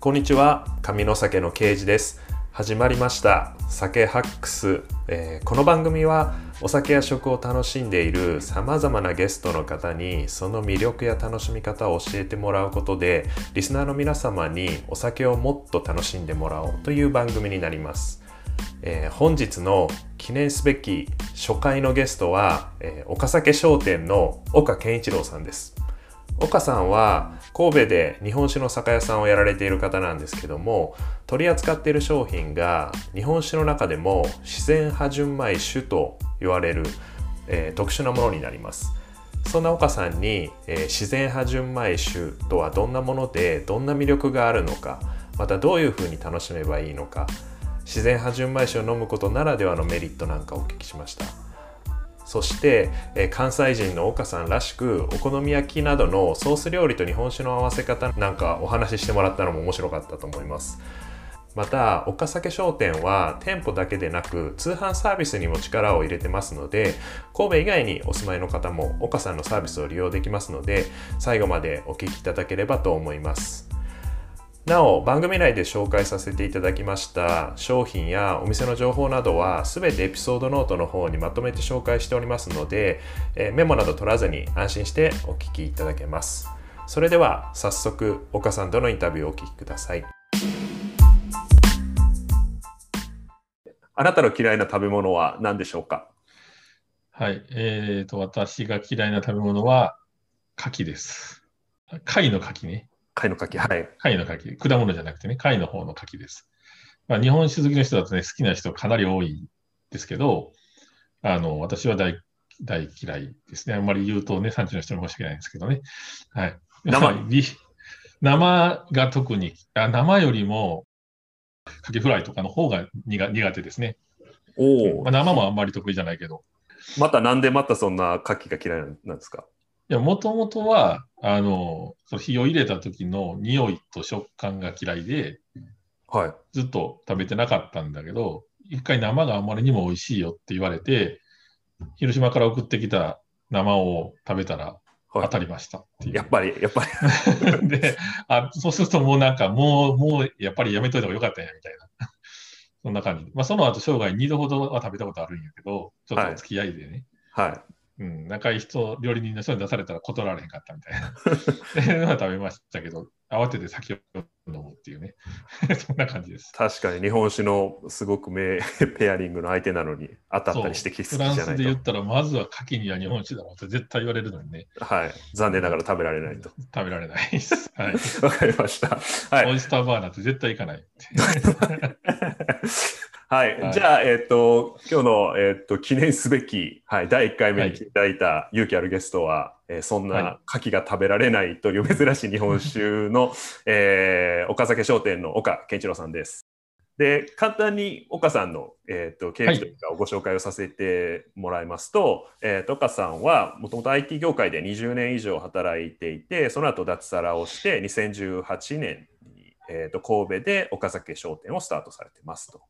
こんにちは。上の酒の刑事です。始まりました。酒ハックス、えー、この番組はお酒や食を楽しんでいるさまざまなゲストの方にその魅力や楽しみ方を教えてもらうことでリスナーの皆様にお酒をもっと楽しんでもらおうという番組になります、えー、本日の記念すべき初回のゲストは、えー、岡酒商店の岡健一郎さんです。岡さんは神戸で日本酒の酒屋さんをやられている方なんですけども取り扱っている商品が日本酒の中でも自然派純米酒と言われる、えー、特殊なものになりますそんな岡さんに、えー、自然派純米酒とはどんなものでどんな魅力があるのかまたどういうふうに楽しめばいいのか自然派純米酒を飲むことならではのメリットなんかをお聞きしました。そして、え関西人の岡さんらしくお好み焼きなどのソース料理と日本酒の合わせ方なんかお話ししてもらったのも面白かったと思います。また岡酒商店は店舗だけでなく通販サービスにも力を入れてますので神戸以外にお住まいの方も岡さんのサービスを利用できますので最後までお聞きいただければと思います。なお番組内で紹介させていただきました商品やお店の情報などは全てエピソードノートの方にまとめて紹介しておりますので、えメモなど取らずに安心してお聞きいただけますそれでは早速岡さんとのインタビューをお聞きくださいあなたの嫌いな食べ物は何でしょうか？はい、えーと、私が嫌いな食べ物は牡蠣です。貝の牡蠣ね。貝の柿、はい。貝の柿。果物じゃなくてね、貝の方の柿です。まあ、日本酒好きの人だとね、好きな人かなり多いですけど、あの、私は大大嫌いですね。あんまり言うとね、産地の人に申し訳ないんですけどね。はい。生？生が特に、あ生よりも、カキフライとかの方が苦手ですね。おまあ、生もあんまり得意じゃないけど。またなんでまたそんなカキが嫌いなんですか？いや、もともとは、あの、その火を入れた時の匂いと食感が嫌いで、はい。ずっと食べてなかったんだけど、一回生があまりにも美味しいよって言われて、広島から送ってきた生を食べたら当たりました。やっぱり、やっぱり。であ、そうするともうなんか、もう、もう、やっぱりやめといた方がよかったんや、みたいな。そんな感じ。まあ、その後、生涯2度ほどは食べたことあるんやけど、ちょっと付き合いでね。はい、はいうん、仲いい人、料理人の人に出されたら断られへんかったみたいな。っていうのは食べましたけど、慌てて酒を飲むっていうね。そんな感じです。確かに日本酒のすごく名 ペアリングの相手なのに当たったりしてきフランスで言ったら、まずは牡蠣には日本酒だろうって絶対言われるのにね。はい。残念ながら食べられないと。食べられないです。はい。わかりました。はい。オイスターバーなんて絶対行かない。はい、はい、じゃあ、えっ、ー、と、今日の、えっ、ー、と、記念すべき、はい、第1回目に来ていただいた勇気あるゲストは、えー、そんな牡蠣が食べられないという珍しい日本酒の、えー、岡酒商店の岡健一郎さんです。で、簡単に岡さんの、えーと、経歴というかご紹介をさせてもらいますと、はい、えーと、岡さんはもともと IT 業界で20年以上働いていて、その後脱サラをして2018年えー、と神戸で岡崎商店をスタートされてますと。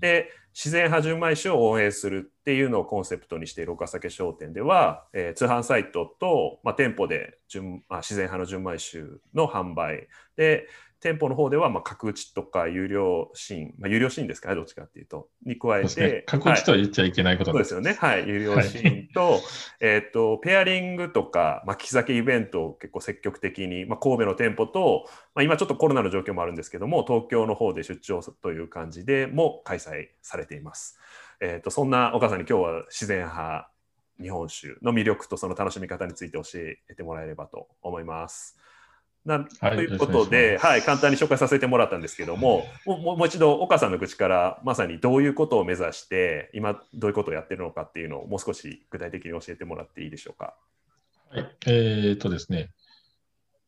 で自然派純米酒を応援するっていうのをコンセプトにしている岡崎商店では、えー、通販サイトと、まあ、店舗で純、まあ、自然派の純米酒の販売で店舗の方では、まあ、角打ちとか有料シーン、まあ、有料シーンですか？ね、どっちかっていうと、に加えて、ね、角打ちとは言っちゃいけないこと、はい、そうですよね。はい、有料シーンと、はい、えっ、と、ペアリングとか、まあ、利き酒イベントを結構積極的に、まあ、神戸の店舗と、まあ、今ちょっとコロナの状況もあるんですけども、東京の方で出張という感じでも開催されています。えっ、と、そんな岡さんに今日は自然派日本酒の魅力とその楽しみ方について教えてもらえればと思います。なということで、はい、簡単に紹介させてもらったんですけども、ももう一度、岡さんの口からまさにどういうことを目指して、今、どういうことをやってるのかっていうのを、もう少し具体的に教えてもらっていいでしょうか。はい、えー、っとですね、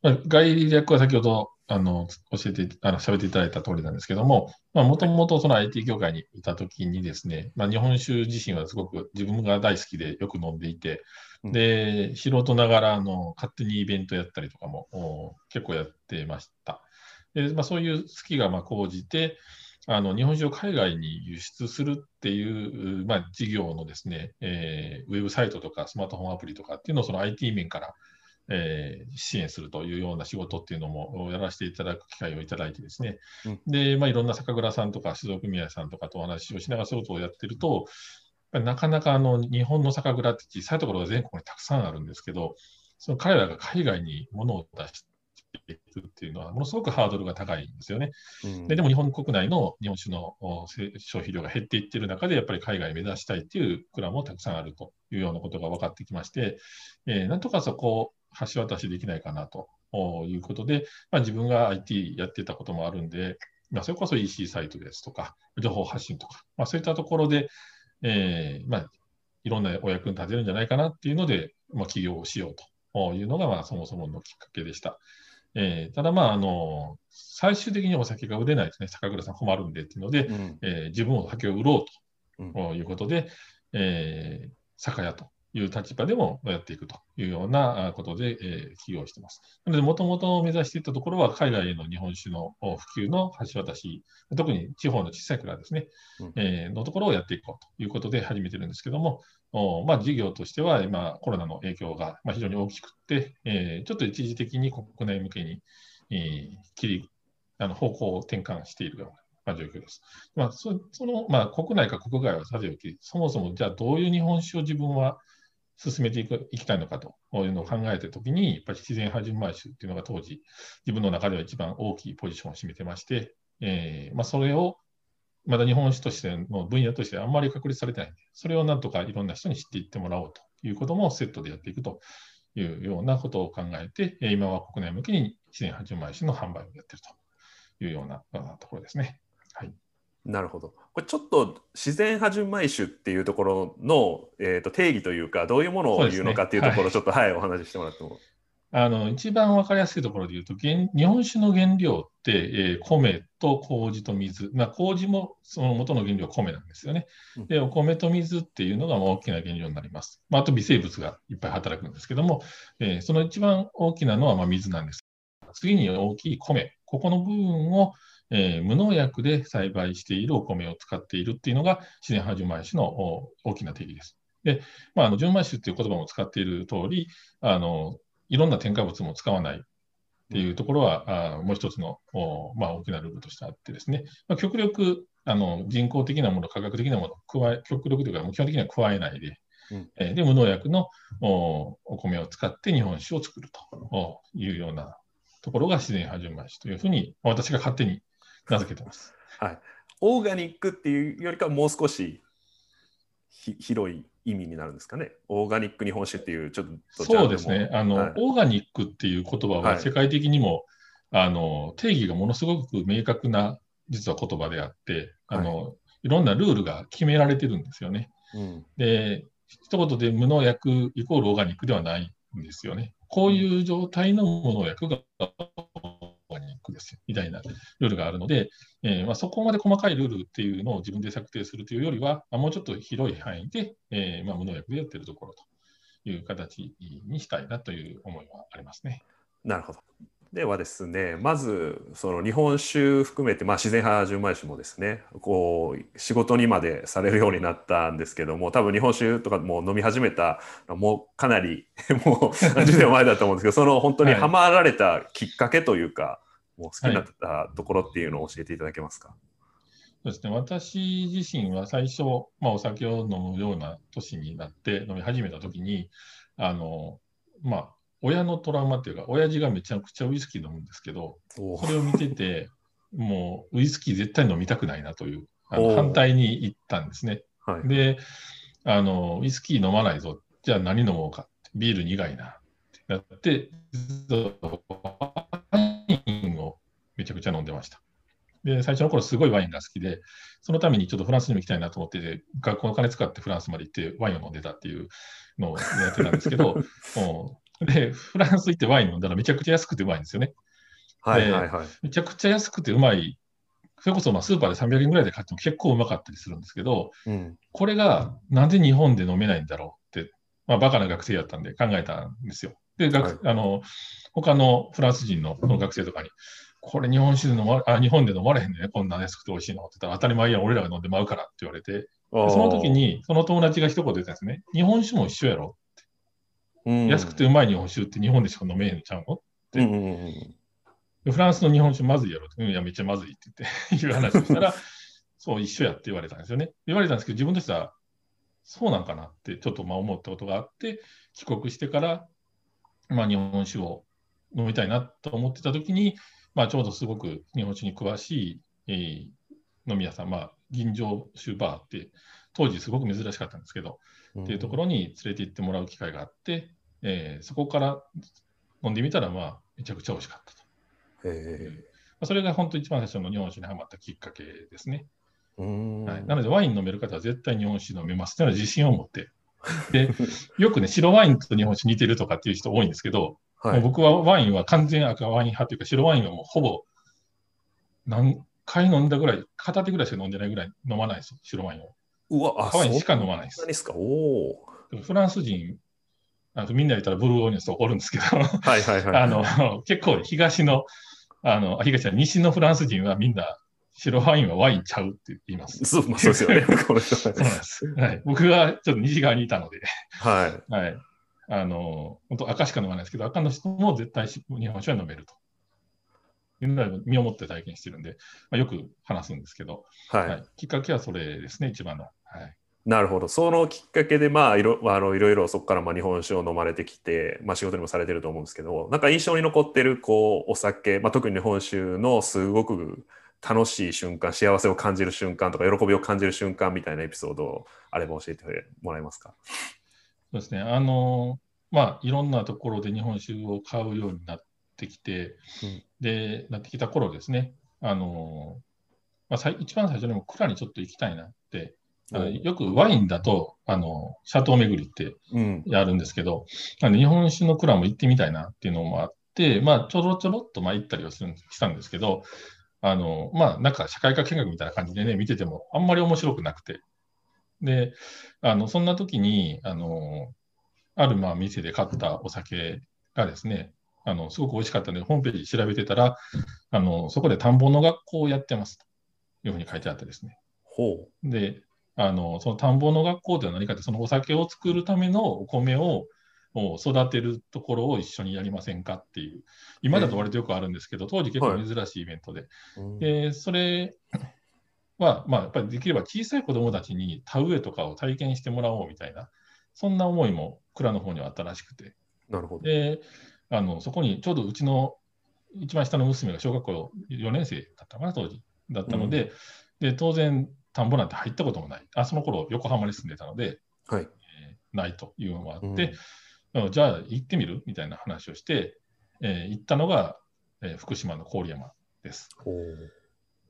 まあ、概略は先ほどあの教えて、あの喋っていただいた通りなんですけども、もともとその IT 業界にいたときにですね、まあ、日本酒自身はすごく自分が大好きでよく飲んでいて、で、素人ながらあの勝手にイベントやったりとかも結構やってました。でまあ、そういう好きがまあ講じて、あの日本酒を海外に輸出するっていう、まあ、事業のですね、えー、ウェブサイトとかスマートフォンアプリとかっていうのをその IT 面から、えー、支援するというような仕事っていうのもやらせていただく機会をいただいてですね、うん、で、まあ、いろんな酒蔵さんとか酒造組合さんとかとお話をしながらそういうことをやってると、なかなかあの日本の酒蔵って小さいところが全国にたくさんあるんですけど、その彼らが海外に物を出していくっていうのは、ものすごくハードルが高いんですよね。うん、ででも日本国内の日本酒の消費量が減っていっている中で、やっぱり海外目指したいっていう蔵もたくさんあるというようなことが分かってきまして、えー、なんとかそこを橋渡しできないかなと。いうことで、まあ、自分が IT やってたこともあるんで、まあ、それこそ EC サイトですとか、情報発信とか、まあ、そういったところで、えーまあ、いろんなお役に立てるんじゃないかなっていうので、まあ、起業をしようと。いうのが、まあ、そもそものきっかけでした。えー、ただ、まああの、最終的にお酒が売れないとね、酒蔵さん困るんでっていうので、うん、えー、自分を酒を売ろうと。いうことで、うん、えー、酒屋という立場でもやっていくというようなことで、えー、起業しています。なので、もともと目指していたところは、海外への日本酒の普及の橋渡し、特に地方の小さい蔵ですね、うん、えー、のところをやっていこうということで始めてるんですけども、おまあ、事業としては今、コロナの影響が非常に大きくて、えー、ちょっと一時的に国内向けに、えー、切りあの方向を転換しているようなまあ、状況です。まあ、その、まあ、国内か国外はさておき、そもそもじゃあどういう日本酒を自分は進めていくいきたいのかというのを考えたときに、やっぱり自然派純米酒っていうのが当時、自分の中では一番大きいポジションを占めてまして、えーまあ、それをまだ日本酒としての分野としてあんまり確立されてないんで、それをなんとかいろんな人に知っていってもらおうということもセットでやっていくというようなことを考えて、今は国内向けに自然派純米酒の販売をやっているというようなところですね。はいなるほど。これちょっと自然派純米酒っていうところの、えー、と定義というか、どういうものを言うのかっていうところ、ちょっと、はい、お話ししてもらっても。あの一番分かりやすいところで言うと、日本酒の原料って、えー、米と麹と水、まあ、麹もその元の原料は米なんですよね。で、お米と水っていうのが大きな原料になります。まあ、あと微生物がいっぱい働くんですけども、えー、その一番大きなのはまあ水なんです。次に大きい米、ここの部分をえー、無農薬で栽培しているお米を使っているっていうのが自然派純米酒の大きな定義です。で、まあ、あの純米酒っていう言葉も使っている通り、あのいろんな添加物も使わないっていうところは、あもう一つのまあ、大きなルールとしてあってですね、まあ、極力あの人工的なもの、科学的なものを加え、極力というか、基本的には加えないで、うん、えー、で無農薬のお米を使って日本酒を作るというようなところが自然派純米酒というふうに、私が勝手に名付けてます。はい。オーガニックっていうよりかはもう少し広い意味になるんですかね。オーガニック日本酒っていうちょっとそうですね。あの、はい、オーガニックっていう言葉は世界的にも、はい、あの定義がものすごく明確な実は言葉であって、あの、はい、いろんなルールが決められてるんですよね。うん、で、一言で無農薬イコールオーガニックではないんですよね。こういう状態の無農薬がクですみたいなルールがあるので、えー、まあ、そこまで細かいルールっていうのを自分で策定するというよりは、まあ、もうちょっと広い範囲で、えー、まあ、無農薬でやってるところという形にしたいなという思いはありますね。なるほど。ではですねまずその日本酒含めて、まあ、自然派純米酒もですねこう仕事にまでされるようになったんですけども多分日本酒とかも飲み始めたもうかなりもう何十年前だと思うんですけどその本当にはまられたきっかけというか、もう好きになったところっていうのを教えていただけますか？そうですね、私自身は最初、まあ、お酒を飲むような年になって飲み始めたときに、あのまあ、親のトラウマっていうか、親父がめちゃくちゃウイスキー飲むんですけど、それを見てて、もうウイスキー絶対飲みたくないなという、反対に行ったんですね。はい、であの、ウイスキー飲まないぞ、じゃあ何飲もうか、ビール苦いな。ってなって、めちゃくちゃ飲んでました。で、最初の頃すごいワインが好きで、そのためにちょっとフランスにも行きたいなと思って、学校の金使ってフランスまで行ってワインを飲んでたっていうのをやってたんですけど、で、フランス行ってワイン飲んだらめちゃくちゃ安くてうまいんですよね。はいはいはい。めちゃくちゃ安くてうまい。それこそまあスーパーで300円ぐらいで買っても結構うまかったりするんですけど、うん、これがなんで日本で飲めないんだろうって、まあ、バカな学生やったんで考えたんですよ。で、学、はい、あの他のフランス人の学生とかに、これ日本酒で飲まあ日本で飲まれへんね。こんな安くて美味しいの。って言ったら当たり前や俺らが飲んでまうからって言われて、その時にその友達が一言言ったんですね。日本酒も一緒やろ。うん。安くてうまい日本酒って日本でしか飲めへんちゃうの？うんうんうんでフランスの日本酒まずいやろって、うん、いや、めっちゃまずいって言って いう話をしたら、そう、一緒やって言われたんですよね。言われたんですけど、自分としては、そうなんかなってちょっとまあ思ったことがあって、帰国してから、まあ、日本酒を飲みたいなと思ってた時に、まあ、ちょうどすごく日本酒に詳しい、えー飲み屋さん、まあ、銀醸酒バーって、当時すごく珍しかったんですけど、うんっていうところに連れて行ってもらう機会があって、えーそこから飲んでみたら、まあ、めちゃくちゃ美味しかったと。へまあそれが本当一番最初の日本酒にハマったきっかけですね。はい、なので、ワイン飲める方は絶対日本酒飲めますというのは自信を持って。で、よくね、白ワインと日本酒似てるとかっていう人多いんですけど、はい僕はワインは完全赤ワイン派というか、白ワインはもうほぼ何回飲んだぐらい、片手ぐらいしか飲んでないぐらい飲まないですよ、白ワインを。うわ、あ、赤ワインしか飲まないです。ですかおフランス人、あのみんな言ったらブルーオーニュンスおるんですけど、はいはいはい。あの結構東の、あのあ東は西のフランス人はみんな白ワインはワインちゃうって言います。そう、まあ、そうですよね。そうなんです。はい、僕はちょっと西側にいたので、はい。はい、あの本当赤しか飲まないですけど、赤の人も絶対し日本酒は飲めると。いうのは身をもって体験してるんで、まあ、よく話すんですけど、はい。はい、きっかけはそれですね、一番の。はいなるほど。そのきっかけで、まあ、いろあのいろいろそこからまあ日本酒を飲まれてきて、まあ、仕事にもされてると思うんですけど、なんか印象に残ってるこうお酒、まあ、特に日本酒のすごく楽しい瞬間、幸せを感じる瞬間とか、喜びを感じる瞬間みたいなエピソードをあれば教えてもらえますか？そうですね、あのまあ、いろんなところで日本酒を買うようになってきて、うんで、なってきた頃ですね、あのまあ、一番最初にも蔵にちょっと行きたいなって、あのよくワインだと、あのシャトー巡りってうん。やるんですけど、あの日本酒の蔵も行ってみたいなっていうのもあって、まあ、ちょろちょろっとまあ行ったりはするんしたんですけど、あのまあ、なんか社会科見学みたいな感じでね、見ててもあんまり面白くなくて。で、あのそんな時に、あのあるまあ店で買ったお酒がですね、あのすごく美味しかったので、ホームページ調べてたら、あのそこで田んぼの学校をやってますというふうに書いてあってですね。ほで、あのその田んぼの学校というのは何かって、そのお酒を作るためのお米をを育てるところを一緒にやりませんかっていう、今だと割とよくあるんですけど、当時結構珍しいイベントで、う。うんでそれは、まあ、やっぱりできれば小さい子どもたちに田植えとかを体験してもらおうみたいな、そんな思いも蔵の方にはあったらしくて、なるほど。であのそこにちょうどうちの一番下の娘が小学校4年生だったのかな、当時。だったので、で当然、田んぼなんて入ったこともない。あその頃横浜に住んでたので、はい。えーないというのがあって、うんうんじゃあ行ってみる？みたいな話をして、えー行ったのが、えー福島の郡山です。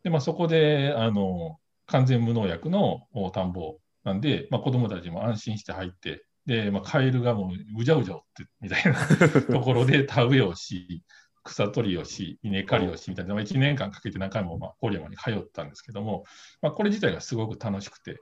で、まあ、そこであの完全無農薬のお田んぼなんで、まあ、子どもたちも安心して入って、で、まあ、カエルがもううじゃうじゃってみたいな ところで田植えをし、草取りをし、稲刈りをしみたいな、まあ1年間かけて何回もまあ郡山に通ったんですけども、まあ、これ自体がすごく楽しくて、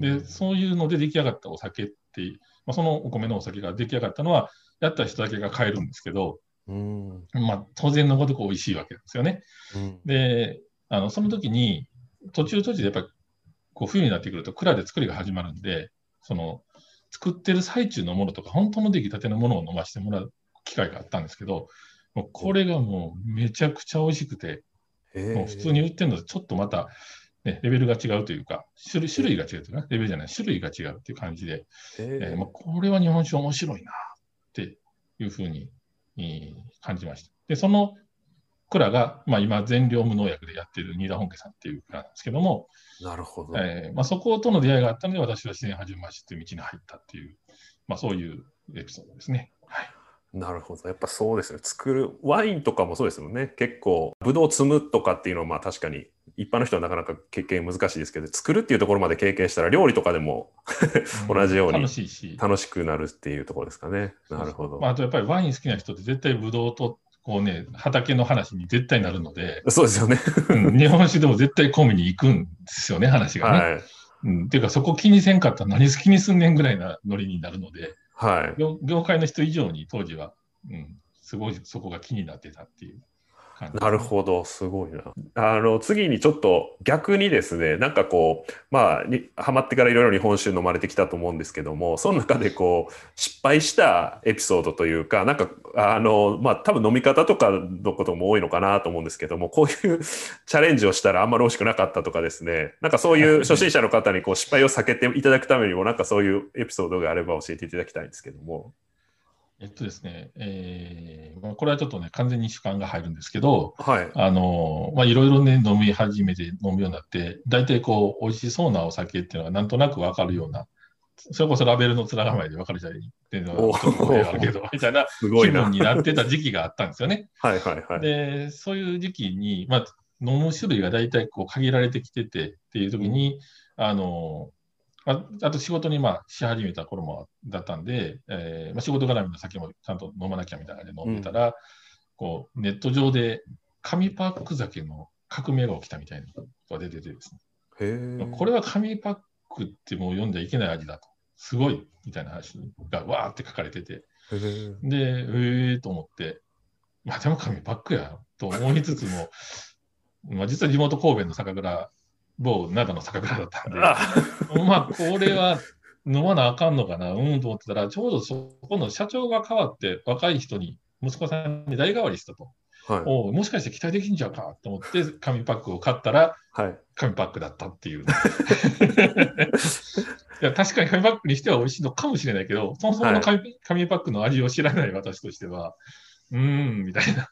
で、そういうので出来上がったお酒って、まあ、そのお米のお酒が出来上がったのは、やった人だけが買えるんですけど、うん。うんまあ、当然のごとく美味しいわけですよね。うんで、あのその時に、途中途中でやっぱりこう冬になってくると蔵で作りが始まるんで、その作ってる最中のものとか、本当の出来たてのものを飲ませてもらう機会があったんですけど、もうこれがもうめちゃくちゃ美味しくて、へもう普通に売ってるのとちょっとまた、ね、レベルが違うというか、種類種類が違うというか、レベルじゃない、種類が違うっていう感じで、ええーまあ、これは日本酒面白いなっていうふうに、えー感じました。で、その蔵が、まあ、今、全量無農薬でやっている新田本家さんっていう蔵なんですけども、なるほど。えーまあ、そことの出会いがあったので、私は自然派純米酒という道に入ったっていう、まあ、そういうエピソードですね。はい、なるほど。やっぱそうですね。作る、ワインとかもそうですよね。結構、ブドウを摘むとかっていうのは、まあ確かに、一般の人はなかなか経験難しいですけど、作るっていうところまで経験したら、料理とかでも同じように楽しいし、楽しくなるっていうところですかね。なるほど。まあ、あとやっぱりワイン好きな人って絶対ブドウとこうね、畑の話に絶対なるので、そうですよね。うん 日本酒でも絶対込みに行くんですよね、話がね。はい。うん、っていうか、そこ気にせんかったら何好きにすんねんぐらいなノリになるので、はい。業業界の人以上に当時は、うん、すごいそこが気になってたっていう。なるほど、すごいな。あの、次にちょっと逆にですね、なんかこう、まあ、にハマってからいろいろ日本酒飲まれてきたと思うんですけども、その中でこう、失敗したエピソードというか、なんか、あの、まあ、多分飲み方とかのことも多いのかなと思うんですけども、こういう チャレンジをしたらあんまり美味しくなかったとかですね、なんかそういう初心者の方にこう失敗を避けていただくためにも、なんかそういうエピソードがあれば教えていただきたいんですけども。えっとですね、えーまあ、これはちょっとね、完全に主観が入るんですけど、はい。あの、まあ、いろいろね、飲み始めて飲むようになって、大体こう、美味しそうなお酒っていうのがなんとなくわかるような、それこそラベルの面構えで分かるじゃない？っていうのおはちょっと声あるけど、みたいなすごいな。気分になってた時期があったんですよね。はいはいはい。で、そういう時期に、まあ、飲む種類が大体こう限られてきててっていう時に、あの、ああと仕事にまあし始めた頃もだったんで、えーまあ、仕事絡みの酒もちゃんと飲まなきゃみたいな感じで飲んでたら、こうネット上で紙パック酒の革命が起きたみたいなことが出ててですね。これは紙パックってもう読んじゃいけない味だと、すごいみたいな話がわーって書かれてて。で、えーと思って、まあでも紙パックやと思いつつも、まあ実は地元神戸の酒蔵、某灘の酒蔵だったんで、あまあこれは飲まなあかんのかな、うんと思ってたら、ちょうどそこの社長が変わって若い人に、息子さんに代替わりしたと。はい。おうもしかして期待できんじゃうかと思って紙パックを買ったら、はい。紙パックだったっていう。いや確かに紙パックにしては美味しいのかもしれないけど、そもそもの紙,、紙パックの味を知らない私としては、うーん、みたいな。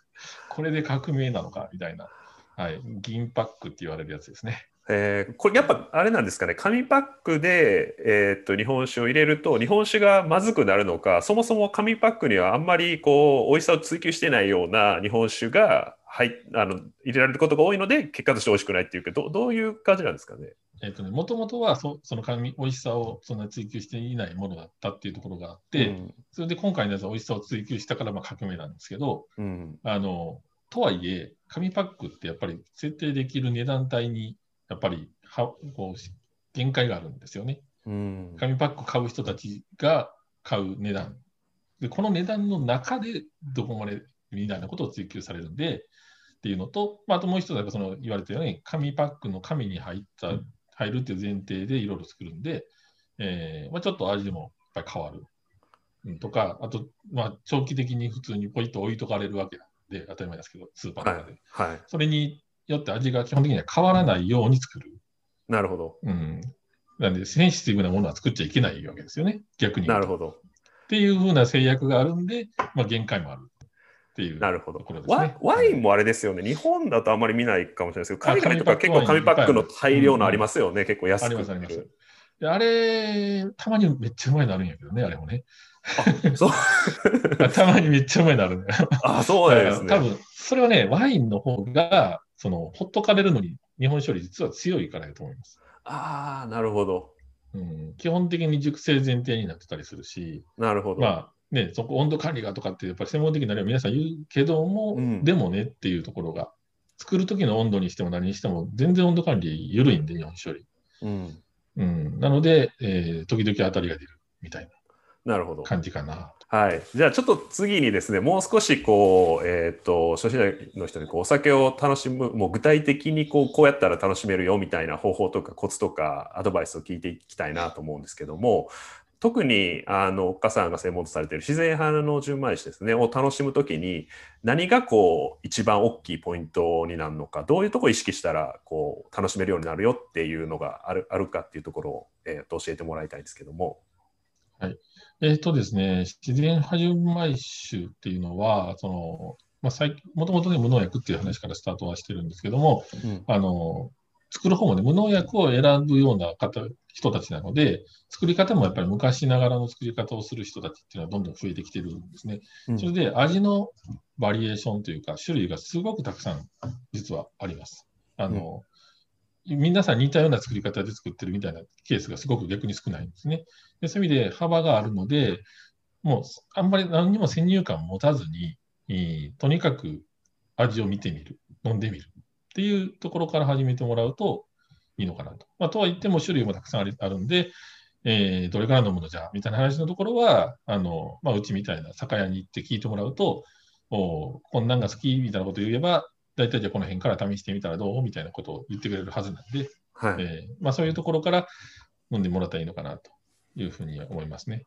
これで革命なのか、みたいな。はい。銀パックって言われるやつですね。えーこれやっぱあれなんですかね紙パックで、えーっと日本酒を入れると日本酒がまずくなるのかそもそも紙パックにはあんまりこう美味しさを追求してないような日本酒が入あの入れられることが多いので結果として美味しくないっていうけどどどういう感じなんですかね？えっ、とね、もともとはそその紙、美味しさをそんなに追求していないものだったっていうところがあって、それで今回のやつは美味しさを追求したからまあ革命なんですけど、うんうん。あの、とはいえ、紙パックってやっぱり設定できる値段帯に、やっぱりはこう限界があるんですよね。うん紙パック買う人たちが買う値段。で、この値段の中でどこまでみたいなことを追求されるんで、っていうのと、まあ、あともう一つはその言われたように、紙パックの紙に入った、入るっていう前提でいろいろ作るんで、えーまあ、ちょっと味もやっぱり変わる。うん、とか、あと、まあ、長期的に普通にポイッと置いとかれるわけなんで、当たり前ですけど、スーパーとかで。はいそれによって味が基本的には変わらないように作る。なるほどうん。なんで、センシティブなものは作っちゃいけないわけですよね、逆に。なるほどっていうふうな制約があるんで、まあ、限界もあるっていうなるほどワ。ワインもあれですよね日本だとあんまり見ないかもしれないですけど海外とかあ結構紙パックの大量のありまますよね結構安くあります、あります。であれ、たまにめっちゃうまいなるんやけどね、あれもね。そう たまにめっちゃうまいなるんだよ。あそうなんですね多分、それはね、ワインの方が、その、ほっとかれるのに、日本酒より実は強いからだと思います。ああなるほど。うん、基本的に熟成前提になってたりするし、なるほど、まあね、そこ温度管理がとかって、やっぱり専門的なのは皆さん言うけども、うん。でもねっていうところが、作る時の温度にしても何にしても、全然温度管理緩いんで、日本酒より。うん、うん、なので、えー時々当たりが出るみたいなるほど。な感じかな。はい、じゃあちょっと次にですねもう少しこう、えー、と初心者の人にこうお酒を楽しむもう具体的にこうこうやったら楽しめるよみたいな方法とかコツとかアドバイスを聞いていきたいなと思うんですけども特にあの岡さんが専門とされている自然派の純米酒ですねを楽しむ時に何がこう一番大きいポイントになるのかどういうとこ意識したらこう楽しめるようになるよっていうのがあるあるかっていうところを、えー、と教えてもらいたいんですけども。はいえっ、とですね、自然派純米酒っていうのは、その、まあ、最近、もともとね、無農薬っていう話からスタートはしてるんですけども、あの、作る方もね、無農薬を選ぶような方、人たちなので、作り方もやっぱり昔ながらの作り方をする人たちっていうのはどんどん増えてきてるんですね。うんそれで味のバリエーションというか、種類がすごくたくさん実はあります。あの、皆さん似たような作り方で作ってるみたいなケースがすごく逆に少ないんですね。でそういう意味で幅があるので、もうあんまり何にも先入観を持たずに、えーとにかく味を見てみる、飲んでみるっていうところから始めてもらうといいのかなと。まあ、とは言っても種類もたくさんありあるんで、えーどれから飲むのじゃみたいな話のところは、あのまあ、うちみたいな酒屋に行って聞いてもらうと、おこんなんが好きみたいなことを言えば、大体じゃあこの辺から試してみたらどうみたいなことを言ってくれるはずなんで、はい。えーまあ、そういうところから飲んでもらったらいいのかなというふうには思いますね。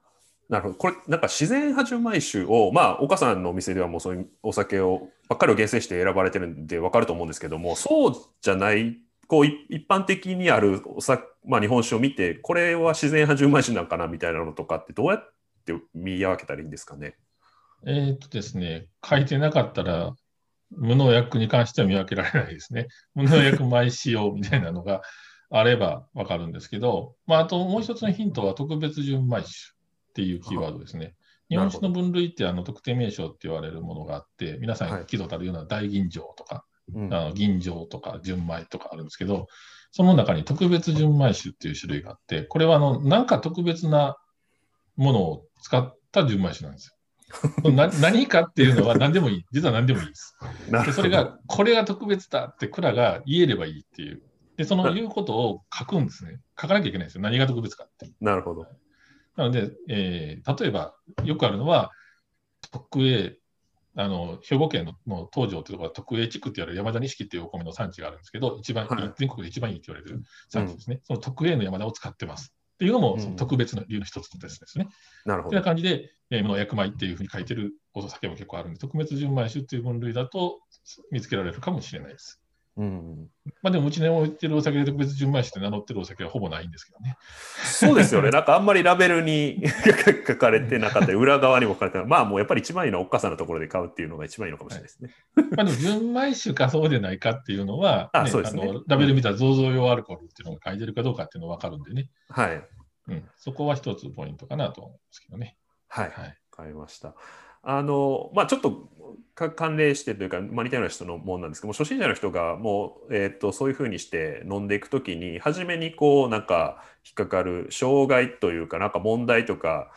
なるほど。これ、なんか自然派純米酒を、まあ、岡さんのお店ではもうそういうお酒を、ばっかりを厳選して選ばれてるんで分かると思うんですけども、そうじゃない、こう、い一般的にあるお酒、まあ、日本酒を見て、これは自然派純米酒なんかなみたいなのとかって、どうやって見分けたらいいんですかね？えーっとですね、書いてなかったら、無農薬に関しては見分けられないですね。無農薬米使用みたいなのがあればわかるんですけど、まあ、あともう一つのヒントは特別純米酒っていうキーワードですね。日本酒の分類ってあの特定名称って言われるものがあって、皆さんはい聞いたことあるような大吟醸とか、うんあの吟醸とか純米とかあるんですけど、その中に特別純米酒っていう種類があって、これはあのなんか特別なものを使った純米酒なんですよ。な何かっていうのは何でもいい。実は何でもいいです。でそれが、これが特別だって蔵が言えればいいっていう。で、その言うことを書くんですね。書かなきゃいけないんですよ。何が特別かって。なるほど。なので、えー例えば、よくあるのは、特 A、あの兵庫県のの東条っていうところは特 A 地区って言われる山田錦っていうお米の産地があるんですけど、一番はい全国で一番いいって言われる産地ですね。その特 A の山田を使ってます。っていうのも、その特別な理由の一つですね。なるほどという。感じで、えー、無農薬米っていうふうに書いてるお酒も結構あるんで、特別純米酒っていう分類だと見つけられるかもしれないです。うん、まあでも、うちに置いてるお酒で特別純米酒って名乗ってるお酒はほぼないんですけどね。そうですよね。なんかあんまりラベルに 書かれてなかったり、裏側にも書かれて。まあもうやっぱり一番いいのはおっかさんのところで買うっていうのが一番いいのかもしれないですね。まあでも、純米酒かそうでないかっていうのは、あそうですねのラベル見たら醸造用アルコールっていうのが書いてるかどうかっていうのが分かるんでね。はい。うん、そこは一つポイントかなと思うんですけどね。はい。はい。わかりました。あの、まあちょっとか関連してというか、まあ、似たような人のもんなんですけども、初心者の人がもう、えっと、そういうふうにして飲んでいくときに、初めにこう、なんか引っかかる障害というか、なんか問題とか、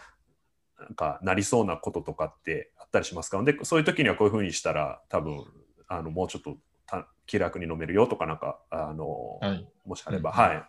なんかなりそうなこととかってあったりしますか？で、そういう時にはこういうふうにしたら、多分、あの、もうちょっとた気楽に飲めるよとか、なんか、あの、はい。もしあれば、うんはい。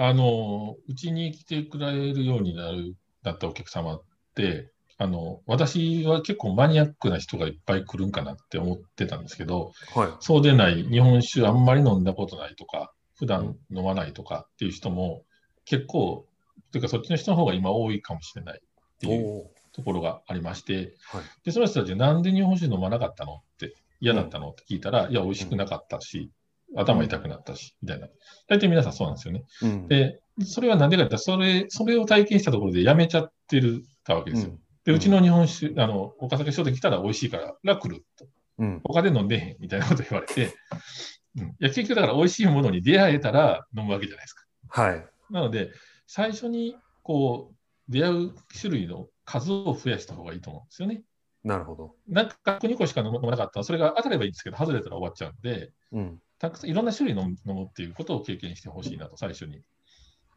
あの、うちに来てくれるようになる、だったお客様って、あの、私は結構マニアックな人がいっぱい来るんかなって思ってたんですけど、はい。そうでない、日本酒あんまり飲んだことないとか、普段飲まないとかっていう人も結構、というかそっちの人の方が今多いかもしれないっていうところがありまして、はい。で、その人たちなんで日本酒飲まなかったの？って、嫌だったの？って聞いたら、いや、美味しくなかったし、頭痛くなったし、みたいな。大体皆さんそうなんですよね。うん。で、それはなんでかってそれ、それを体験したところでやめちゃってるたわけですよ。で、うちの日本酒、あの、岡崎商店来たら美味しいから、が来ると。うん。他で飲んでへんみたいなこと言われて、うん、いや、結局だから美味しいものに出会えたら飲むわけじゃないですか。はい。なので、最初に、こう、出会う種類の数を増やした方がいいと思うんですよね。なるほど。なんか2個しか飲まなかったら、それが当たればいいんですけど、外れたら終わっちゃうんで、うん。たくさんいろんな種類飲むっていうことを経験してほしいなと、最初に。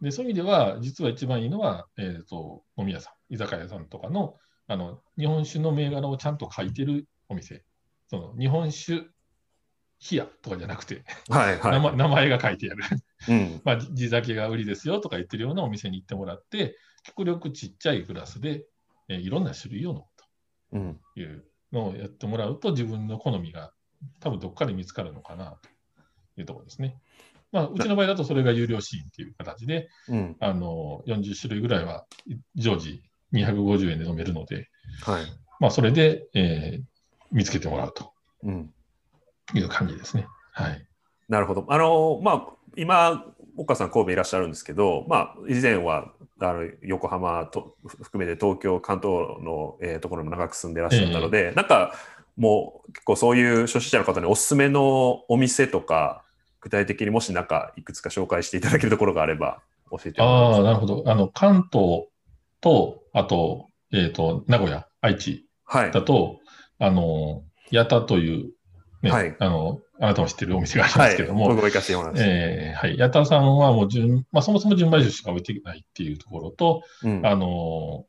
で、そういう意味では、実は一番いいのは、えっ、と、飲み屋さん、居酒屋さんとかの、あの、日本酒の銘柄をちゃんと書いてるお店。その、日本酒、冷やとかじゃなくて、はい。はい。名前名前が書いてある。うん。まあ、地酒が売りですよとか言ってるようなお店に行ってもらって、極力ちっちゃいグラスで、えーいろんな種類を飲むうん。というのをやってもらうと、自分の好みが多分どっかで見つかるのかなというところですね。まあ、うちの場合だとそれが有料シーンっていう形で、うん。あの40種類ぐらいは常時250円で飲めるので、はい。まあ、それで、えー見つけてもらうとうん。いう感じですね。はい。なるほど。あの、まあ、今、岡さん神戸いらっしゃるんですけど、まあ、以前は、あの横浜と含めて東京、関東の、えーところにも長く住んでいらっしゃったので、なんか、もう結構そういう初心者の方におすすめのお店とか、具体的にもしなんかいくつか紹介していただけるところがあれば教えてもらえああ、ますなるほど。あの、関東と、あと、えっ、と、名古屋、愛知はい。だと、あの、八田という、ね、はいあの、あなたも知ってるお店がありまはい。すけども、僕も行かせてもらいます。えーはい、八田さんはもう純、まあ、そもそも純米酒しか置いてないっていうところと、うんあの、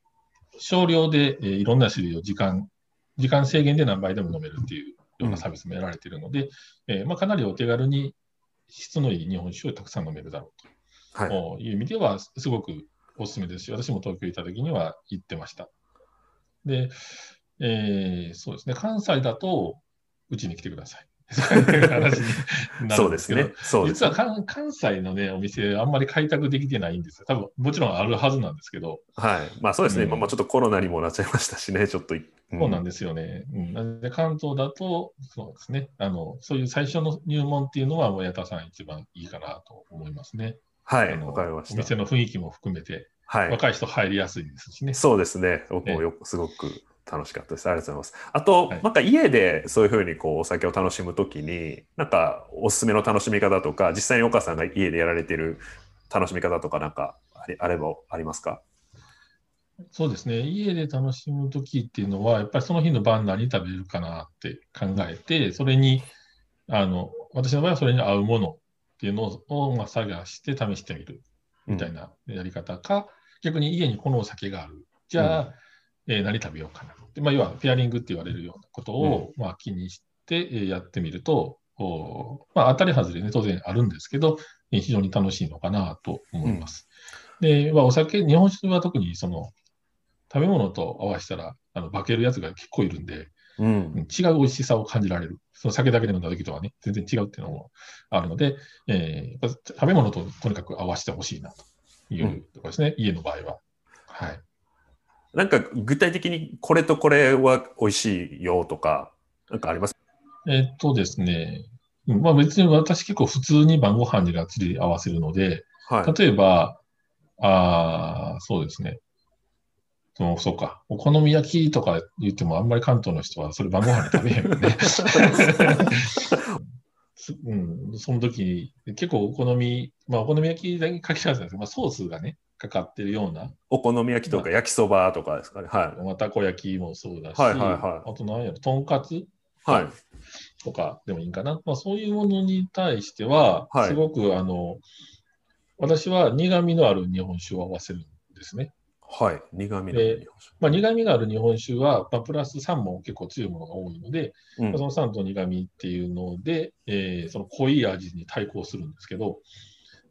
少量で、えーいろんな種類を時間、時間制限で何杯でも飲めるっていうようなサービスもやられているので、えーまあ、かなりお手軽に質のいい日本酒をたくさん飲めるだろうはい。という意味では、すごくおすすめですし、私も東京行った時には行ってました。で、えーそうですね、関西だと、うちに来てください。そうんですね。そうです実は関関西のね、お店、あんまり開拓できてないんですよ。多分もちろんあるはずなんですけど、はい。まあそうですね。うんまあまあちょっとコロナにもなっちゃいましたしね、ちょっと。そうなんでですよね。うん、で関東だと、そうですねあの、そういう最初の入門っていうのは、もう矢田さん一番いいかなと思いますね。はい。わかりました。お店の雰囲気も含めて、はい。若い人入りやすいですしね。そうですね。僕もよくすごく楽しかったです。ありがとうございます。あと、はいなんか家でそういうふうにこうお酒を楽しむときに、なんかおすすめの楽しみ方とか、実際に岡さんが家でやられてる楽しみ方とかなんかあればありますか？そうですね。家で楽しむときっていうのは、やっぱりその日の晩何食べるかなって考えて、それに、あの、私の場合はそれに合うものっていうのを、まあ、探して試してみるみたいなやり方か、逆に家にこのお酒がある。じゃあ、えー何食べようかなって。まあ、要は、ペアリングって言われるようなことを、まあ、気にして、えーやってみると、おまあ、当たり外れね、当然あるんですけど、えー非常に楽しいのかなと思います。で、まあ、お酒、日本酒は特にその、食べ物と合わせたら、あの、化けるやつが結構いるんで、うんうん違う美味しさを感じられる。その酒だけで飲んだ時とはね、全然違うっていうのもあるので、えー食べ物ととにかく合わせてほしいなというところですね、家の場合は。はい。なんか具体的にこれとこれは美味しいよとか、なんかあります？えーっとですね、うんまあ別に私結構普通に晩ご飯にがっつり合わせるので、はい。例えば、ああ、そうですね。そのそうか。お好み焼きとか言ってもあんまり関東の人はそれ晩ご飯に食べへんよね。す うん、その時に結構お好み、まあお好み焼きだけかけらずなんですけど、まあソースがね、かかってるような、お好み焼きとか焼きそばとかですかね。はい。まあたこ焼きもそうだし、はいはいはいあと何やろ、とんかつ？はい。とかでもいいかな。まあそういうものに対してははい、すごくあの、私は苦味のある日本酒を合わせるんですね。はい。苦味ので日本酒。まあ、苦味がある日本酒は、まあ、プラス酸も結構強いものが多いので、うんまあその酸と苦味っていうので、えーその濃い味に対抗するんですけど、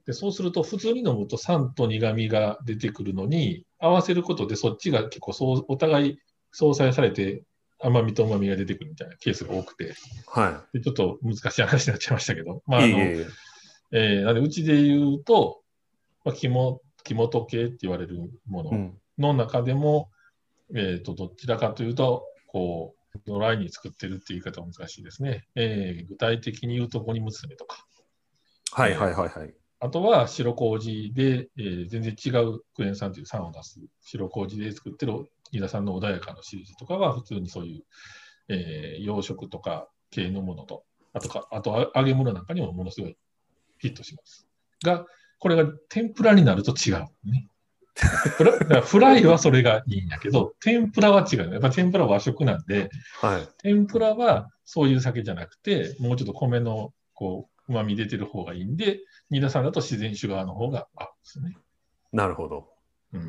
でそうすると普通に飲むと酸と苦味が出てくるのに、合わせることでそっちが結構そうお互い相殺されて甘みと旨味が出てくるみたいなケースが多くて、はでちょっと難しい話になっちゃいましたけど、まあい。あのいえいえーなんでうちで言うと、まあ、肝肝と系って言われるもの、うん。の中でも、えー、とどちらかというと、こう、ドライに作ってるっていう言い方は難しいですね。えー具体的に言うと、鬼娘とか、はいはいはいはい。あとは白麹で、えー全然違うクエン酸という酸を出す白麹で作ってる飯田さんの穏やかのシリーズとかは、普通にそういう、えー洋食とか系のものと、あとか、あとあ揚げ物なんかにもものすごいフィットします。が、これが天ぷらになると違う、ね。フライはそれがいいんやけど、天ぷらは違う。やっぱ天ぷらは和食なんで、はい。天ぷらはそういう酒じゃなくて、もうちょっと米のこう、旨味出てる方がいいんで、新田さんだと自然酒側の方が合うんですよね。なるほど。うん。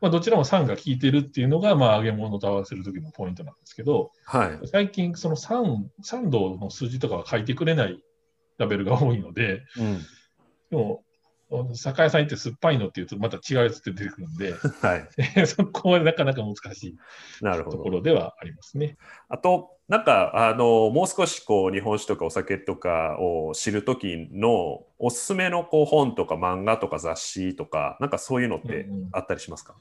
まあ、どちらも酸が効いてるっていうのが、まあ、揚げ物と合わせる時のポイントなんですけど、はい。最近、その酸、酸度の数字とかは書いてくれないラベルが多いので、うん。でも、酒屋さん行って酸っぱいのって言うと、また違うやつって出てくるんで、はい。そこはなかなか難しい。ところではありますね。あと、なんか、あの、もう少しこう、日本酒とかお酒とかを知るときのおすすめのこう本とか漫画とか雑誌とか、なんかそういうのってうんうんあったりしますか、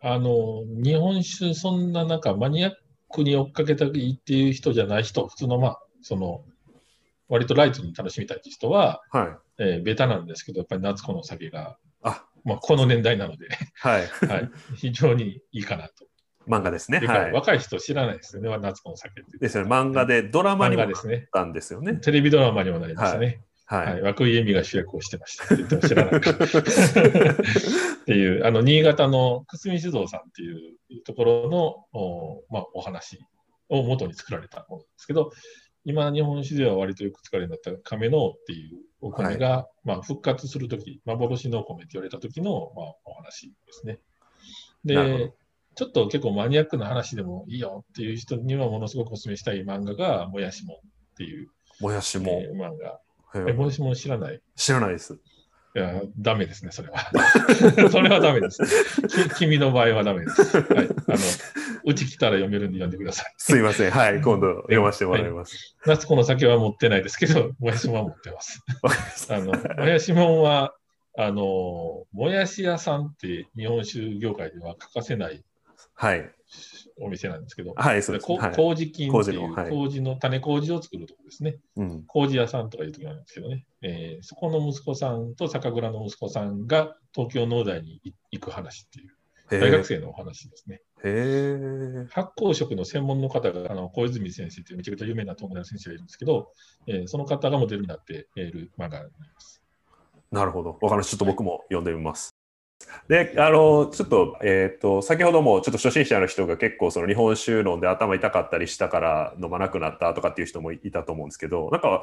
あの、日本酒、そんななんかマニアックに追っかけたいっていう人じゃない人、普通のまあ、その、割とライトに楽しみたい人は、はい。えーベタなんですけど、やっぱり夏子のお酒が、あ、まあ、この年代なので、はい。はい、非常にいいかなと。漫画ですね。ではい。若い人知らないですよね、夏子のお酒って。ですよね。漫画でドラマ漫にもなっ画ですね。たんですよね。テレビドラマにもなりましたね。はい。はい、涌井絵美が主役をしてましたって言っても知らないか っていう、あの、新潟の久住酒造さんっていうところの、お,、まあ、お話を元に作られたものですけど、今、日本酒では割とよく使われるようになった亀のっていうお米が、まあ、復活するとき、幻のお米って言われたときの、まあ、お話ですね。で、ちょっと結構マニアックな話でもいいよっていう人にはものすごくお勧めしたい漫画が、もやしもんっていう、もやしも、えー漫画。へええ、もやしもん知らない？知らないです。いや、ダメですね、それは。それはダメです。き君の場合はダメです。はい。あの、うち来たら読めるんで読んでください。すいません。はい。今度読ませてもらいます。夏子の酒は持ってないですけど、もやしもんは持ってます。あの、もやしもんは、あの、もやし屋さんって日本酒業界では欠かせないはい。お店なんですけど、はい、そうです。こはい。麹菌っていうはい麹の種麹を作るところですね。うん。麹屋さんとかいうところなんですけどね、えーそこの息子さんと酒蔵の息子さんが東京農大に行く話っていう、へ大学生のお話ですね。へえ。発酵食の専門の方が、あの小泉先生というめちゃくちゃ有名な友達先生がいるんですけど、えーその方がモデルになっている漫画になります。なるほど。わかりました。ちょっと僕も読んでみます。で、あの、ちょっと、えっ、と、先ほども、ちょっと初心者の人が結構、その日本酒飲んで頭痛かったりしたから飲まなくなったとかっていう人もいたと思うんですけど、なんか、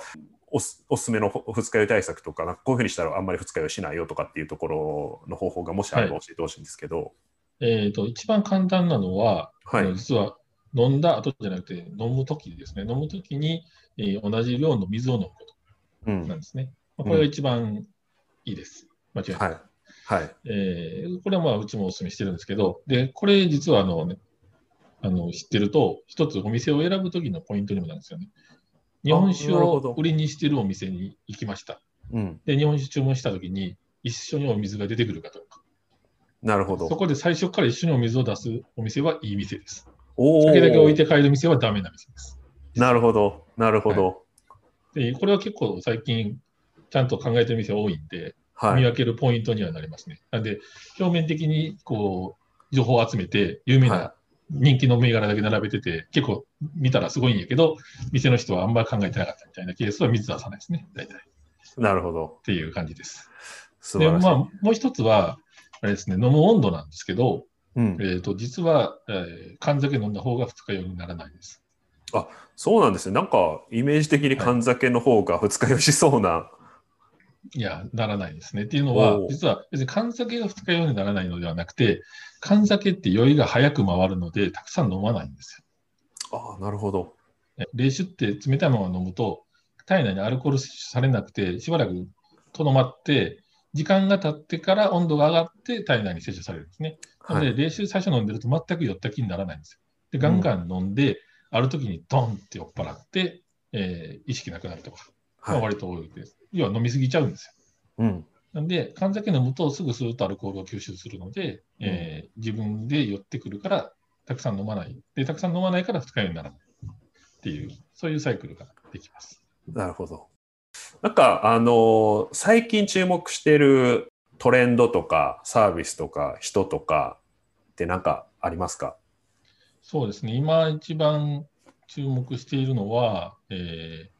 おすおすすめの二日酔い対策とか、なんかこういうふうにしたらあんまり二日酔いしないよとかっていうところの方法がもしあれば教えてほしいんですけど、えー、と一番簡単なのは、はい実は飲んだ後じゃなくて、飲むときですね、飲むときに、えー同じ量の水を飲むことうん。なんですね。まあこれが一番いいです。間違いない。はい。はい。えーこれはまあうちもお勧めしてるんですけど、で、これ実はあの、ね、あの知ってると、一つお店を選ぶときのポイントにもなるんですよね。日本酒を売りにしてるお店に行きました。うん。で、日本酒注文したときに、一緒にお水が出てくるかどうか。なるほど。そこで最初から一緒にお水を出すお店はいい店です。お酒だけ置いて。て帰る店はダメな店です。なるほど。なるほど。で、これは結構最近ちゃんと考えてる店多いんで、はい。見分けるポイントにはなりますね。なんで、表面的にこう、情報を集めて、有名はな人気の銘柄だけ並べてて、結構見たらすごいんやけど、店の人はあんまり考えてなかったみたいなケースは水出さないですね、大体。っなるほど。ていう感じです。で、素晴らしい。まあ、もう一つは、あれですね、飲む温度なんですけど、うんえ。っ、と、実は、えー缶酒飲んだ方が二日酔いにならないです。そうなんですね。なんか、イメージ的に缶酒の方が二日酔いしそうな。いや、ならないですね。っていうのは実は別に缶酒が二日酔いにならないのではなくて、缶酒って酔いが早く回るので、たくさん飲まないんですよ。ああ、なるほど。ね冷酒って冷たいまま飲むと、体内にアルコール摂取されなくて、しばらくとどまって、時間が経ってから温度が上がって体内に摂取されるんですね。なので、はい。冷酒最初飲んでると全く酔った気にならないんですよ。で、ガンガン飲んで、ある時にドンって酔っ払って、えー意識なくなるとか、まあはい。割と多いです。要は飲みすぎちゃうんですよ。うん。なんで、缶酒飲むとすぐスーッとアルコールを吸収するので、えー自分で寄ってくるから、たくさん飲まない。で、たくさん飲まないから二日酔いにならない。っていう、そういうサイクルができます。なるほど。なんか、あのー最近注目しているトレンドとか、サービスとか、人とかってなんかありますか？そうですね。今一番注目しているのは、えー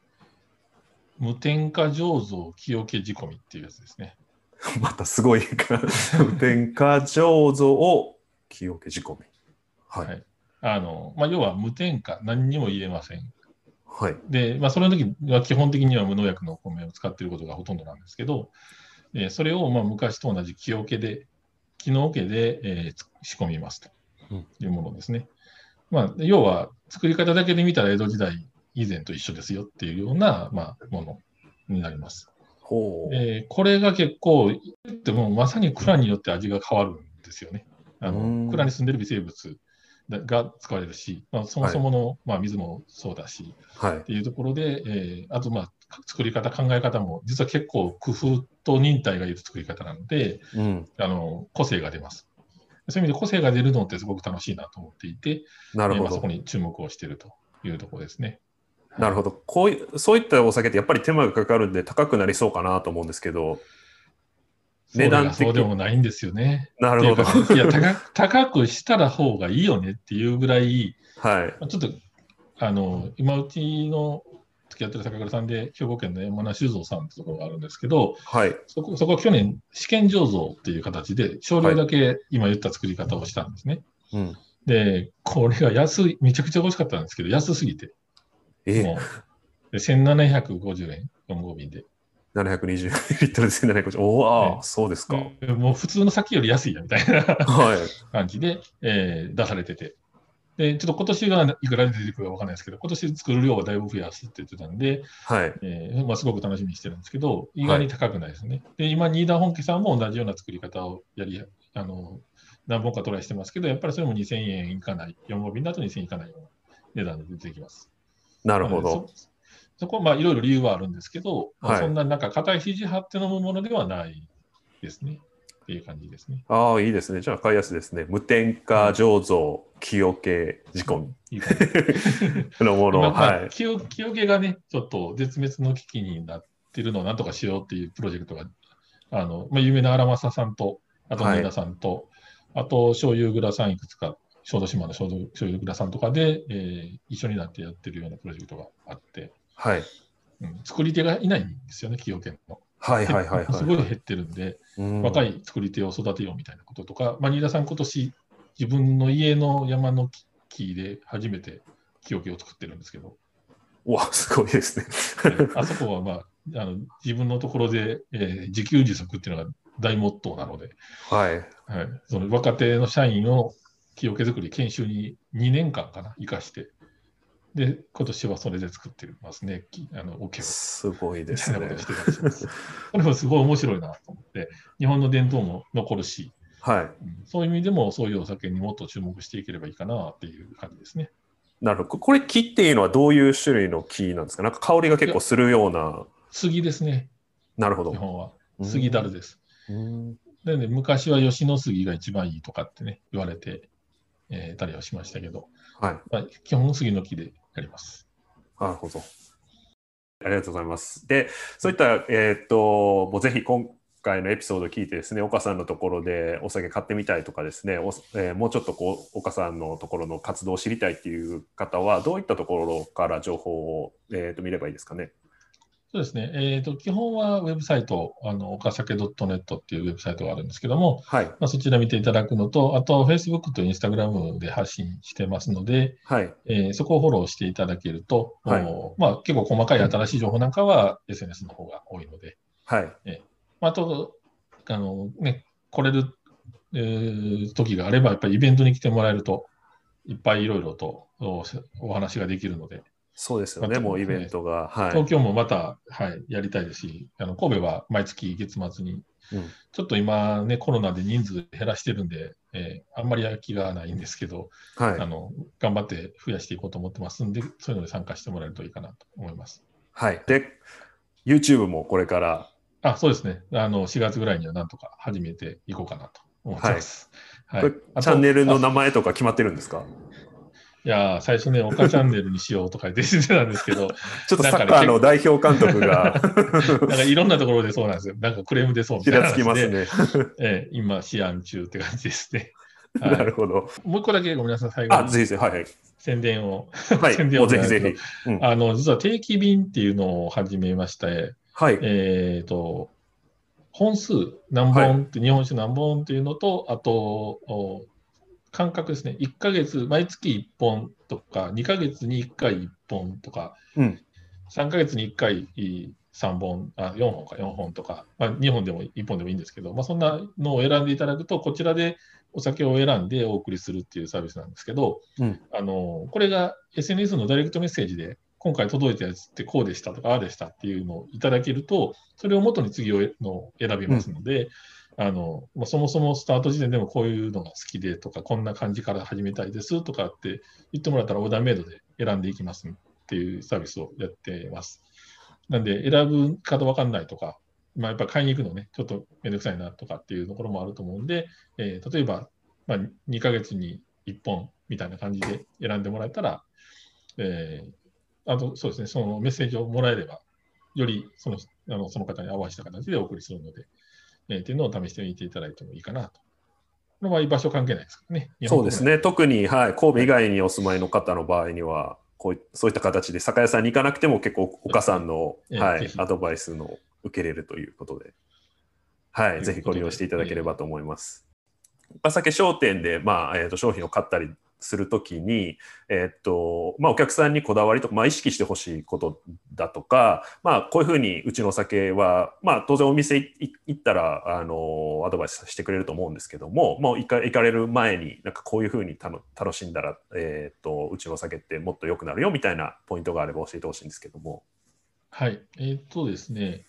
無添加醸造木桶仕込みっていうやつですね。またすごいか。添加醸造を清気仕込み。はい。はいあの、まあ、要は無添加、何にも入れません。はい。で、まあ、その時は基本的には無農薬のお米を使っていることがほとんどなんですけど、えーそれをまあ昔と同じ木桶で、木の桶で、えーつ仕込みますとうんいうものですね。まあ、要は作り方だけで見たら江戸時代以前と一緒ですよっていうような、まあ、ものになります。ほう。えーこれが結構、でもまさに蔵によって味が変わるんですよね。あうんの蔵に住んでる微生物が使われるし、まあ、そもそもの、まあ、水もそうだし、はいっ。ていうところで、えーあと、まあ、作り方、考え方も、実は結構工夫と忍耐がいる作り方なので、うん。あの個性が出ます。そういう意味で個性が出るのってすごく楽しいなと思っていて、なるほどえーまあそこ。に注目をしているというところですね。なるほど。こういう、そういったお酒ってやっぱり手間がかかるんで高くなりそうかなと思うんですけど、値段的そうでもないんですよね。なるほど。いや高く、高くしたら方がいいよねっていうぐらい、はい。まあちょっと、あの、今うちの付き合ってる酒蔵さんで、兵庫県の山名酒造さんってところがあるんですけど、はい。そこそこは去年、試験醸造っていう形で、少量だけ今言った作り方をしたんですね。うん。で、これが安い、めちゃくちゃ美味しかったんですけど、安すぎて、えもう、で1750円、4合瓶で。720リットルですね、750。おお、ねそうですか。でもう普通の酒より安いやみたいなはい。感じで、えー出されてて。で、ちょっと今年がいくらで出てくるかわかんないですけど、今年作る量はだいぶ増やすって言ってたんで、はい。えーまあ、すごく楽しみにしてるんですけど、意外に高くないですね。で、今、新田本家さんも同じような作り方をやり、あの、何本かトライしてますけど、やっぱりそれも2000円いかない、4号便だと2000円いかないような値段で出てきます。なるほど。そそこはまあいろいろ理由はあるんですけど、まあはいそんななんか硬い肘張って飲むものではないですね。っていう感じですね。ああ、いいですね。じゃあ買いやすいですね。無添加醸造、木桶仕込み のもの。はい。木桶がね、ちょっと絶滅の危機になってるのをなんとかしようっていうプロジェクトが、あのまあ、有名な荒政さんと、あとはい野田さんと、あと醤油蔵さんいくつか、小豆島の醤油醤油蔵さんとかで、えー一緒になってやってるようなプロジェクトがあって、はい。うん、作り手がいないんですよね、木桶の。はいはいはいはい。すごい減ってるんで、うん若い作り手を育てようみたいなこととか、まあ、新田さん、今年自分の家の山の木で初めて木桶を作ってるんですけど、うわ、すごいですね。あそこは、まあ、あの自分のところで、えー自給自足っていうのが大モットーなので、はい。はい、その若手の社員を木桶作り研修に2年間かな、生かして、で、今年はそれで作ってますね、きあの桶を。すごいですね これもすごい面白いなと思って、日本の伝統も残るし、はい。うんそういう意味でもそういうお酒にもっと注目していければいいかなっていう感じですね。なるほど。これ木っていうのはどういう種類の木なんですか？なんか香りが結構するような。杉ですね、なるほど。日本は。杉だるです。うんでね、昔は吉野杉が一番いいとかってね、言われて、えーたりはしましたけど、はい。まあ、基本杉の木でやります。なるほど。ありがとうございます。で、そういった、えーっと、もうぜひ今回のエピソードを聞いてですね、岡さんのところでお酒買ってみたいとかですね、おえーもうちょっとこう、岡さんのところの活動を知りたいっていう方は、どういったところから情報を、えーっと見ればいいですかね？そうですね、えーと基本はウェブサイト、あの岡酒 .net っていうウェブサイトがあるんですけども、はい。まあ、そちら見ていただくのと、あと Facebook と Instagram で発信してますので、はい。えーそこをフォローしていただけると、はいおまあ、結構細かい新しい情報なんかは SNS の方が多いので、はい。まああと、あのね、来れる、えー時があれば、やっぱりイベントに来てもらえると、いっぱいいろいろとおお話ができるので、そうですよね、もうイベントが。はい。東京もまた、はい、やりたいですし、あの神戸は毎月月末に、うんちょっと今ね、コロナで人数減らしてるんで、えーあんまりやる気がないんですけど、はいあ。の頑張って増やしていこうと思ってますんで、そういうので参加してもらえるといいかなと思います。はい。で、YouTube もこれから、あ、そうですね。あの4月ぐらいにはなんとか始めていこうかなと思ってます。はいこれあとチャンネルのあ名前とか決まってるんですか？いやー、最初ね、岡チャンネルにしようとか言って言ってたんですけど、ちょっとサッカーの代表監督が なんかいろんなところでそうなんですよ。なんかクレーム出そうみちたいならつきますね。えー今、思案中って感じですね。はないるほど。もう一個だけごめんなさい、最後あ、にぜひぜひ、はいはい。宣伝を。はい、宣伝をぜひぜひ。うんあの、実は定期便っていうのを始めまして、はい。えっ、と、本数何本って、日本酒何本っていうのと、あと、お間隔ですね。1ヶ月、毎月1本とか、2ヶ月に1回1本とか、うん3ヶ月に1回3本、あ4本か4本とか、まあ、2本でも1本でもいいんですけど、まあ、そんなのを選んでいただくと、こちらでお酒を選んでお送りするっていうサービスなんですけど、うんあのこれが SNS のダイレクトメッセージで、今回届いたやつってこうでしたとか、ああでしたっていうのをいただけると、それを元に次をのを選びますので、あのまあ、そもそもスタート時点でもこういうのが好きでとか、こんな感じから始めたいですとかって言ってもらったら、オーダーメイドで選んでいきますっていうサービスをやってます。なんで、選ぶ方わかんないとか、まあ、やっぱ買いに行くのね、ちょっとめんどくさいなとかっていうところもあると思うんで、えー例えば、まあ、2ヶ月に1本みたいな感じで選んでもらえたら、えーあとそうですね、そのメッセージをもらえれば、よりそのあのその方に合わせた形でお送りするので、えーっていうのを試してみていただいてもいいかなと。この場合、場所関係ないですからね。そうですね。特に、はい、神戸以外にお住まいの方の場合には、こういそういった形で酒屋さんに行かなくても結構お母さんの、はいアドバイスの受けれるということで、はい、ぜひご利用していただければと思います。お酒商店で、まあえー、と商品を買ったりするときに、えっとまあ、お客さんにこだわりとか、まあ、意識してほしいことだとか、まあ、こういうふうにうちのお酒は、まあ、当然お店行ったらあのアドバイスしてくれると思うんですけどももう行か行かれる前になんかこういうふうに楽しんだら、えっとうちのお酒ってもっと良くなるよみたいなポイントがあれば教えてほしいんですけども。はい。えーっとですね、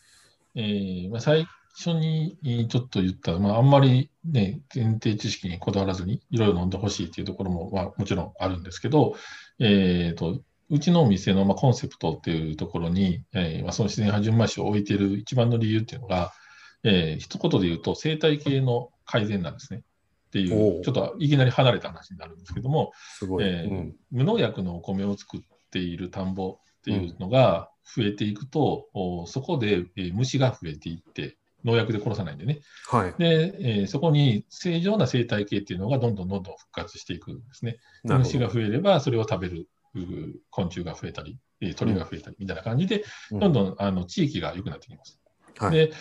えーまあ、最初にちょっと言った、まあ、あんまりね、前提知識にこだわらずにいろいろ飲んでほしいっていうところも、まあ、もちろんあるんですけど、えーと、うちのお店のまあコンセプトっていうところに、えーまあ、その自然派純米酒を置いている一番の理由っていうのが、えー、一言で言うと生態系の改善なんですね。っていう、ちょっといきなり離れた話になるんですけども、すごい、え無農薬のお米を作っている田んぼっていうのが増えていくと、うん、そこで、えー、虫が増えていって、農薬で殺さないんでね。はい、で、えー、そこに正常な生態系っていうのがどんどんどんどん復活していくんですね。虫が増えれば、それを食べる昆虫が増えたり、鳥が増えたりみたいな感じで、どんどんあの地域が良くなってきます。はい、で、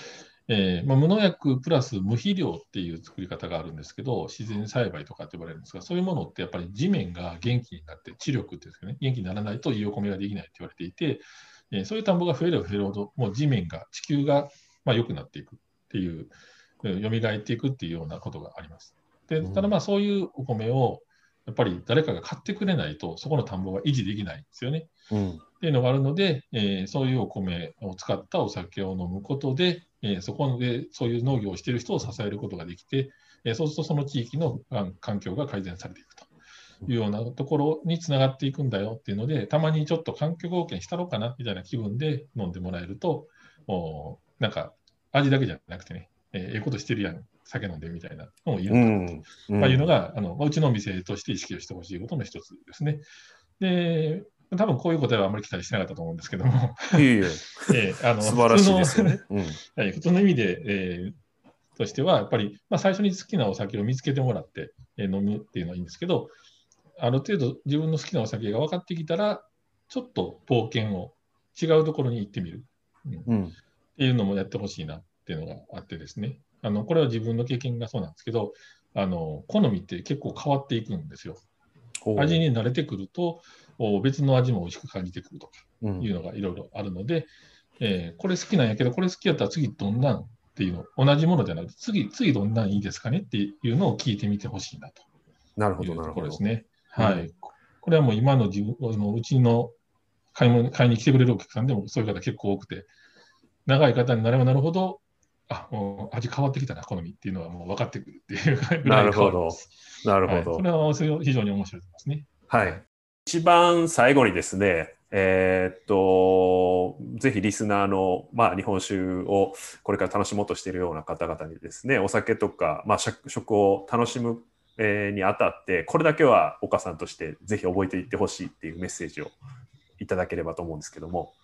えーまあ、無農薬プラス無肥料っていう作り方があるんですけど、自然栽培とかって呼ばれるんですが、そういうものってやっぱり地面が元気になって、知力っていうんですかね、元気にならないといいお米ができないって言われていて、えー、そういう田んぼが増えれば増えるほど、もう地面が、地球がまあ良くなっていくっていう、蘇っていくっていうようなことがあります。でただまあそういうお米をやっぱり誰かが買ってくれないと、そこの田んぼが維持できないんですよね。うん、っていうのがあるので、えー、そういうお米を使ったお酒を飲むことで、えー、そこでそういう農業をしている人を支えることができて、えー、そうするとその地域の環境が改善されていくというようなところにつながっていくんだよっていうので、たまにちょっと環境貢献したろうかなみたいな気分で飲んでもらえると、おなんか味だけじゃなくてね、えー、ええことしてるやん、酒飲んでみたいなのもいるかなと、うん。まあ、いうのが、あのうちのお店として意識をしてほしいことの一つですね。で、多分こういう答えはあまり期待してなかったと思うんですけども。いえいえ、えー、あの素晴らしいですよね。うん。の意味で、えー、としては、やっぱり、まあ、最初に好きなお酒を見つけてもらって、えー、飲むっていうのはいいんですけど、ある程度自分の好きなお酒が分かってきたら、ちょっと冒険を違うところに行ってみる、うん。うん、っていうのもやってほしいなっていうのがあってですね、あのこれは自分の経験がそうなんですけど、あの好みって結構変わっていくんですよ。味に慣れてくると、別の味も美味しく感じてくるとかいうのがいろいろあるので、うん、えー、これ好きなんやけど、これ好きやったら次どんなんっていうの、同じものじゃなくて、次、次どんなんいいですかねっていうのを聞いてみてほしいなと。なるほど、なるほど。ですね。はい。これはもう今の自分のうちの買い物買いに来てくれるお客さんでもそういう方結構多くて、長い方になればなるほど、あもう味変わってきたな、好みっていうのはもう分かってくるっていうぐらいなるほど。なるほど。はい、それは非常に面白いですね。はい。一番最後にですね、えー、っと、ぜひリスナーの、まあ、日本酒をこれから楽しもうとしているような方々にですね、お酒とか、まあ、食を楽しむ、えー、にあたって、これだけは岡さんとしてぜひ覚えていってほしいっていうメッセージをいただければと思うんですけども。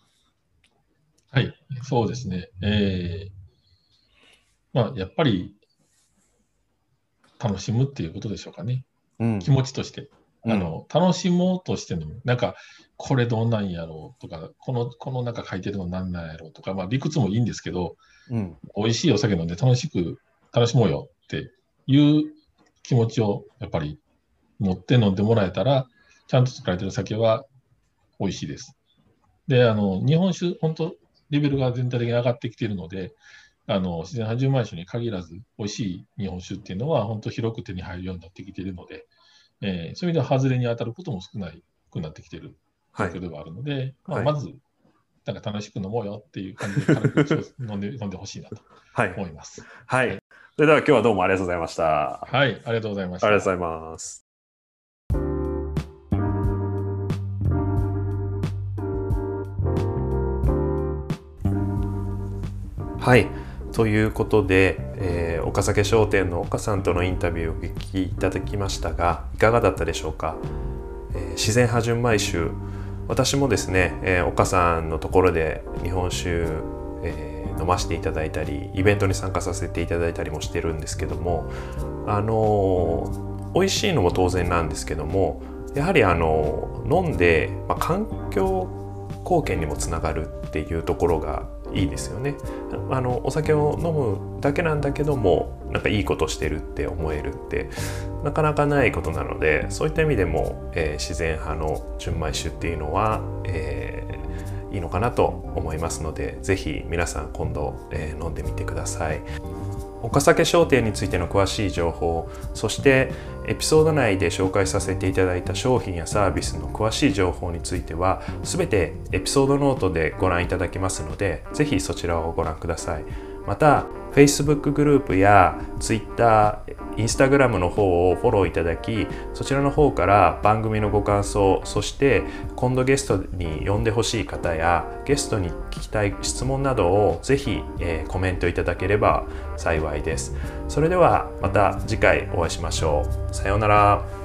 はい、そうですね。えー、まあ、やっぱり楽しむっていうことでしょうかね。うん、気持ちとして。あの、楽しもうとしての、なんか、これどんなんやろうとか、この、この中書いてるのなんなんやろうとか、まあ理屈もいいんですけど、うん、美味しいお酒飲んで楽しく、楽しもうよっていう気持ちをやっぱり持って飲んでもらえたら、ちゃんと作られてる酒は美味しいです。で、あの、日本酒、本当レベルが全体的に上がってきているので、あの、自然派純米酒に限らず、美味しい日本酒っていうのは、本当広く手に入るようになってきているので、えー、そういう意味では外れに当たることも少ないくなってきている状況ではあるので、はい、まあ、まず、なんか楽しく飲もうよっていう感じで軽く飲んで 飲んでほしいなと思います。はい。はい、それでは今日はどうもありがとうございました。はい、ありがとうございました。ありがとうございます。はい。ということで、えー、岡酒商店の岡さんとのインタビューをお聞きいただきましたがいかがだったでしょうか、えー、自然派純米酒私もですね、えー、岡さんのところで日本酒、えー、飲ませていただいたりイベントに参加させていただいたりもしてるんですけどもあの美味しいのも当然なんですけどもやはりあの飲んで、まあ、環境貢献にもつながるっていうところがいいですよねあのお酒を飲むだけなんだけどもなんかいいことしてるって思えるってなかなかないことなのでそういった意味でも、えー、自然派の純米酒っていうのは、えー、いいのかなと思いますので是非皆さん今度、えー、飲んでみてください。岡酒商店についての詳しい情報そしてエピソード内で紹介させていただいた商品やサービスの詳しい情報については全てエピソードノートでご覧いただけますのでぜひそちらをご覧ください。また Facebook グループや Twitter、Instagram の方をフォローいただきそちらの方から番組のご感想そして今度ゲストに呼んでほしい方やゲストに聞きたい質問などをぜひ、えー、コメントいただければ幸いです。それではまた次回お会いしましょう。さようなら。